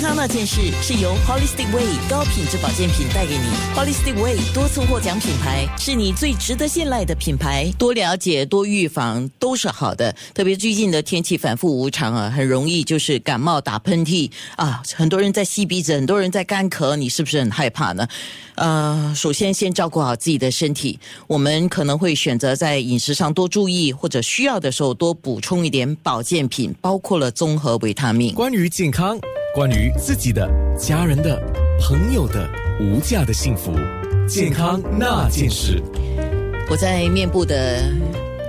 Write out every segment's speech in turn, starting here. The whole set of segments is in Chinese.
康那件事是由 Holistic Way 高品质保健品带给你。Holistic Way 多次获奖品牌，是你最值得信赖的品牌。多了解、多预防都是好的。特别最近的天气反复无常啊，很容易就是感冒、打喷嚏啊，很多人在吸鼻子，很多人在干咳，你是不是很害怕呢？呃，首先先照顾好自己的身体，我们可能会选择在饮食上多注意，或者需要的时候多补充一点保健品，包括了综合维他命。关于健康，关于自己的、家人的、朋友的无价的幸福，健康那件事。我在面部的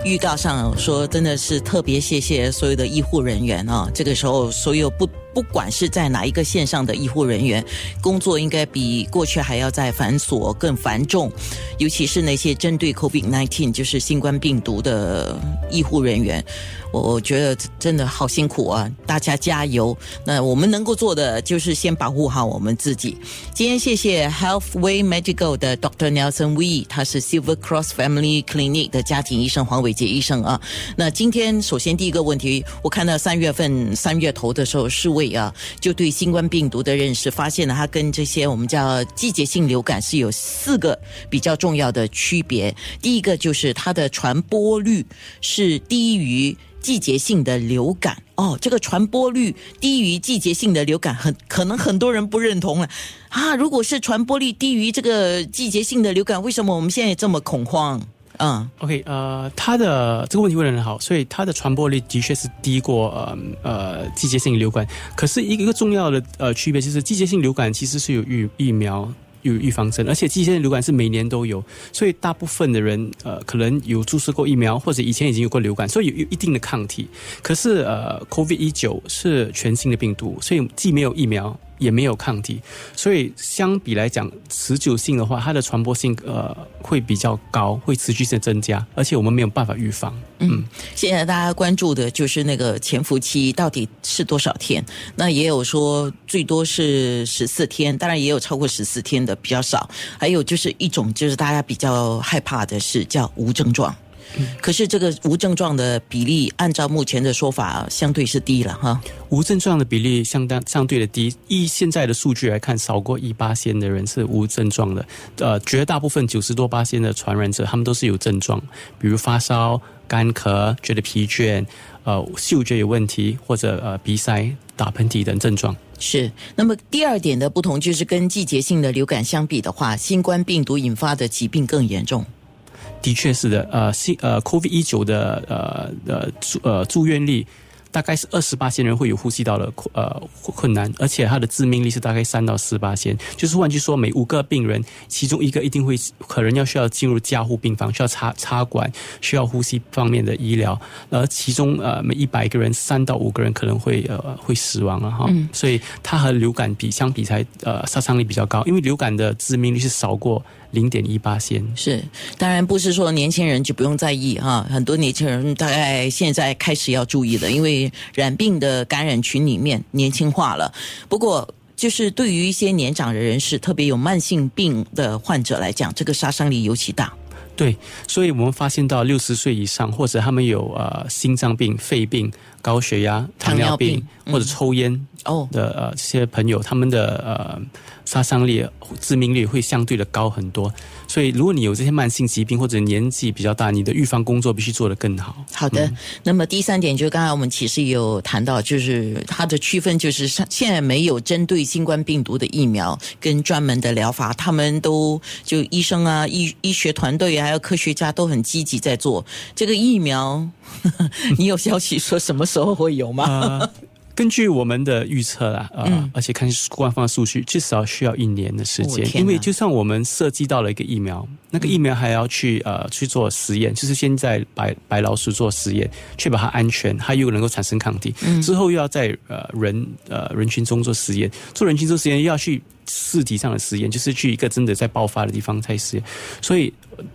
预告上说，真的是特别谢谢所有的医护人员啊！这个时候，所有不。不管是在哪一个线上的医护人员，工作应该比过去还要再繁琐、更繁重，尤其是那些针对 COVID-19，就是新冠病毒的医护人员，我觉得真的好辛苦啊！大家加油。那我们能够做的就是先保护好我们自己。今天谢谢 Healthway Medical 的 Dr. Nelson We，他是 Silver Cross Family Clinic 的家庭医生黄伟杰医生啊。那今天首先第一个问题，我看到三月份三月头的时候是我对啊，就对新冠病毒的认识，发现了它跟这些我们叫季节性流感是有四个比较重要的区别。第一个就是它的传播率是低于季节性的流感哦，这个传播率低于季节性的流感，很可能很多人不认同了啊。如果是传播率低于这个季节性的流感，为什么我们现在这么恐慌？嗯，OK，呃，它的这个问题问的很好，所以它的传播率的确是低过呃呃季节性流感。可是一个一个重要的呃区别就是，季节性流感其实是有预疫苗有预防针，而且季节性流感是每年都有，所以大部分的人呃可能有注射过疫苗，或者以前已经有过流感，所以有一定的抗体。可是呃，COVID 一九是全新的病毒，所以既没有疫苗。也没有抗体，所以相比来讲，持久性的话，它的传播性呃会比较高，会持续性增加，而且我们没有办法预防。嗯，现在大家关注的就是那个潜伏期到底是多少天？那也有说最多是十四天，当然也有超过十四天的比较少。还有就是一种就是大家比较害怕的是叫无症状。可是这个无症状的比例，按照目前的说法，相对是低了哈。无症状的比例相当相对的低，以现在的数据来看，少过一八仙的人是无症状的。呃，绝大部分九十多八仙的传染者，他们都是有症状，比如发烧、干咳、觉得疲倦、呃，嗅觉有问题，或者呃鼻塞、打喷嚏等症状。是。那么第二点的不同，就是跟季节性的流感相比的话，新冠病毒引发的疾病更严重。的确是的，呃，新呃，COVID 一九的呃呃住呃住院率。大概是二十八仙人会有呼吸道的呃困难，而且它的致命率是大概三到四八仙，就是换句说，每五个病人其中一个一定会可能要需要进入加护病房，需要插插管，需要呼吸方面的医疗，而其中呃每一百个人三到五个人可能会呃会死亡了哈，所以它和流感比相比才呃杀伤力比较高，因为流感的致命率是少过零点一八仙。是，当然不是说年轻人就不用在意哈，很多年轻人大概现在开始要注意了，因为。染病的感染群里面年轻化了，不过就是对于一些年长的人士，特别有慢性病的患者来讲，这个杀伤力尤其大。对，所以我们发现到六十岁以上，或者他们有呃心脏病、肺病、高血压、糖尿病或者抽烟哦的呃这些朋友，他们的呃。杀伤力、致命率会相对的高很多，所以如果你有这些慢性疾病或者年纪比较大，你的预防工作必须做得更好。好的，那么第三点就是刚才我们其实也有谈到，就是它的区分就是现在没有针对新冠病毒的疫苗跟专门的疗法，他们都就医生啊、医医学团队还有科学家都很积极在做这个疫苗。你有消息说什么时候会有吗？根据我们的预测啦，呃，而且看官方的数据，至少需要一年的时间。因为就算我们设计到了一个疫苗，那个疫苗还要去呃去做实验，就是先在白白老鼠做实验，确保它安全，它又能够产生抗体。之后又要在呃人呃人群中做实验，做人群做实验又要去。试体上的实验就是去一个真的在爆发的地方才实验，所以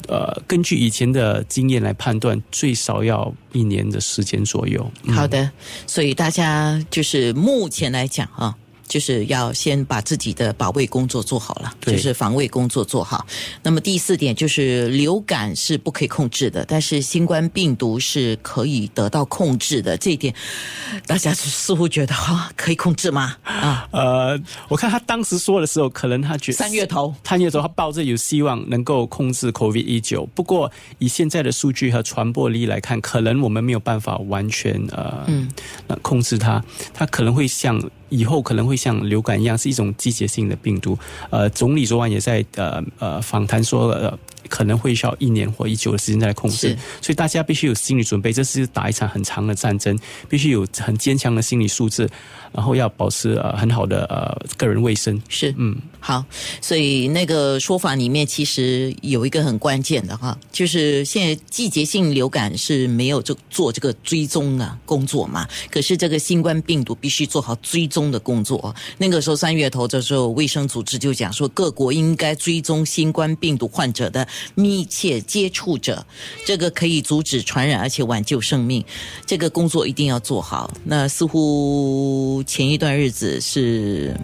呃，根据以前的经验来判断，最少要一年的时间左右。好的，所以大家就是目前来讲啊，就是要先把自己的保卫工作做好了，就是防卫工作做好。那么第四点就是流感是不可以控制的，但是新冠病毒是可以得到控制的。这一点大家似乎觉得哈、可以控制吗？啊，呃，我看他当时说的时候，可能他觉得三月头。三月头他抱着有希望能够控制 COVID 一九，不过以现在的数据和传播力来看，可能我们没有办法完全呃嗯。控制它，它可能会像。以后可能会像流感一样是一种季节性的病毒。呃，总理昨晚也在呃呃访谈说，呃，可能会需要一年或一久的时间再来控制，所以大家必须有心理准备，这是打一场很长的战争，必须有很坚强的心理素质，然后要保持呃很好的呃个人卫生。是嗯，好，所以那个说法里面其实有一个很关键的哈，就是现在季节性流感是没有这做这个追踪啊工作嘛，可是这个新冠病毒必须做好追踪的工作。那个时候三月头的时候，卫生组织就讲说，各国应该追踪新冠病毒患者的密切接触者，这个可以阻止传染，而且挽救生命。这个工作一定要做好。那似乎前一段日子是，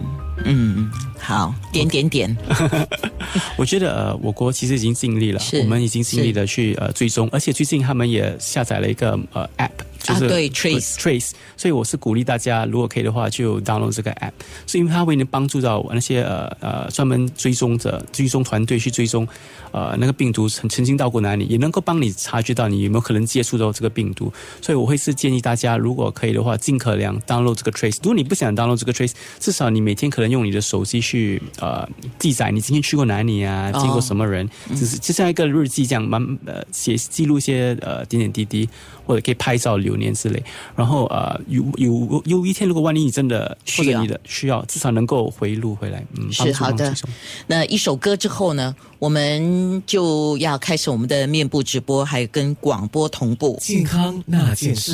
嗯，好，点点点，我觉得呃，我国其实已经尽力了，我们已经尽力的去呃追踪，而且最近他们也下载了一个呃 app，就是、，Trace Trace，所以我是鼓励大家，如果可以的话，就 download 这个 app，是因为它会能帮助到那些呃呃专门追踪者、追踪团队去追踪呃那个病毒曾曾经到过哪里，也能够帮你察觉到你有没有可能接触到这个病毒。所以我会是建议大家，如果可以的话，尽可量 download 这个 Trace。如果你不想 download 这个 Trace，至少你每天可能用你的手机去呃记载你今天去过哪里啊，哦见过什么人，只是就像一个日记这样，慢呃写记录一些呃点点滴滴，或者可以拍照留念之类。然后呃有有有一天，如果万一你真的需要或者你的需要，至少能够回录回来。嗯，是好的那一首歌之后呢，我们就要开始我们的面部直播，还有跟广播同步。健康那件事。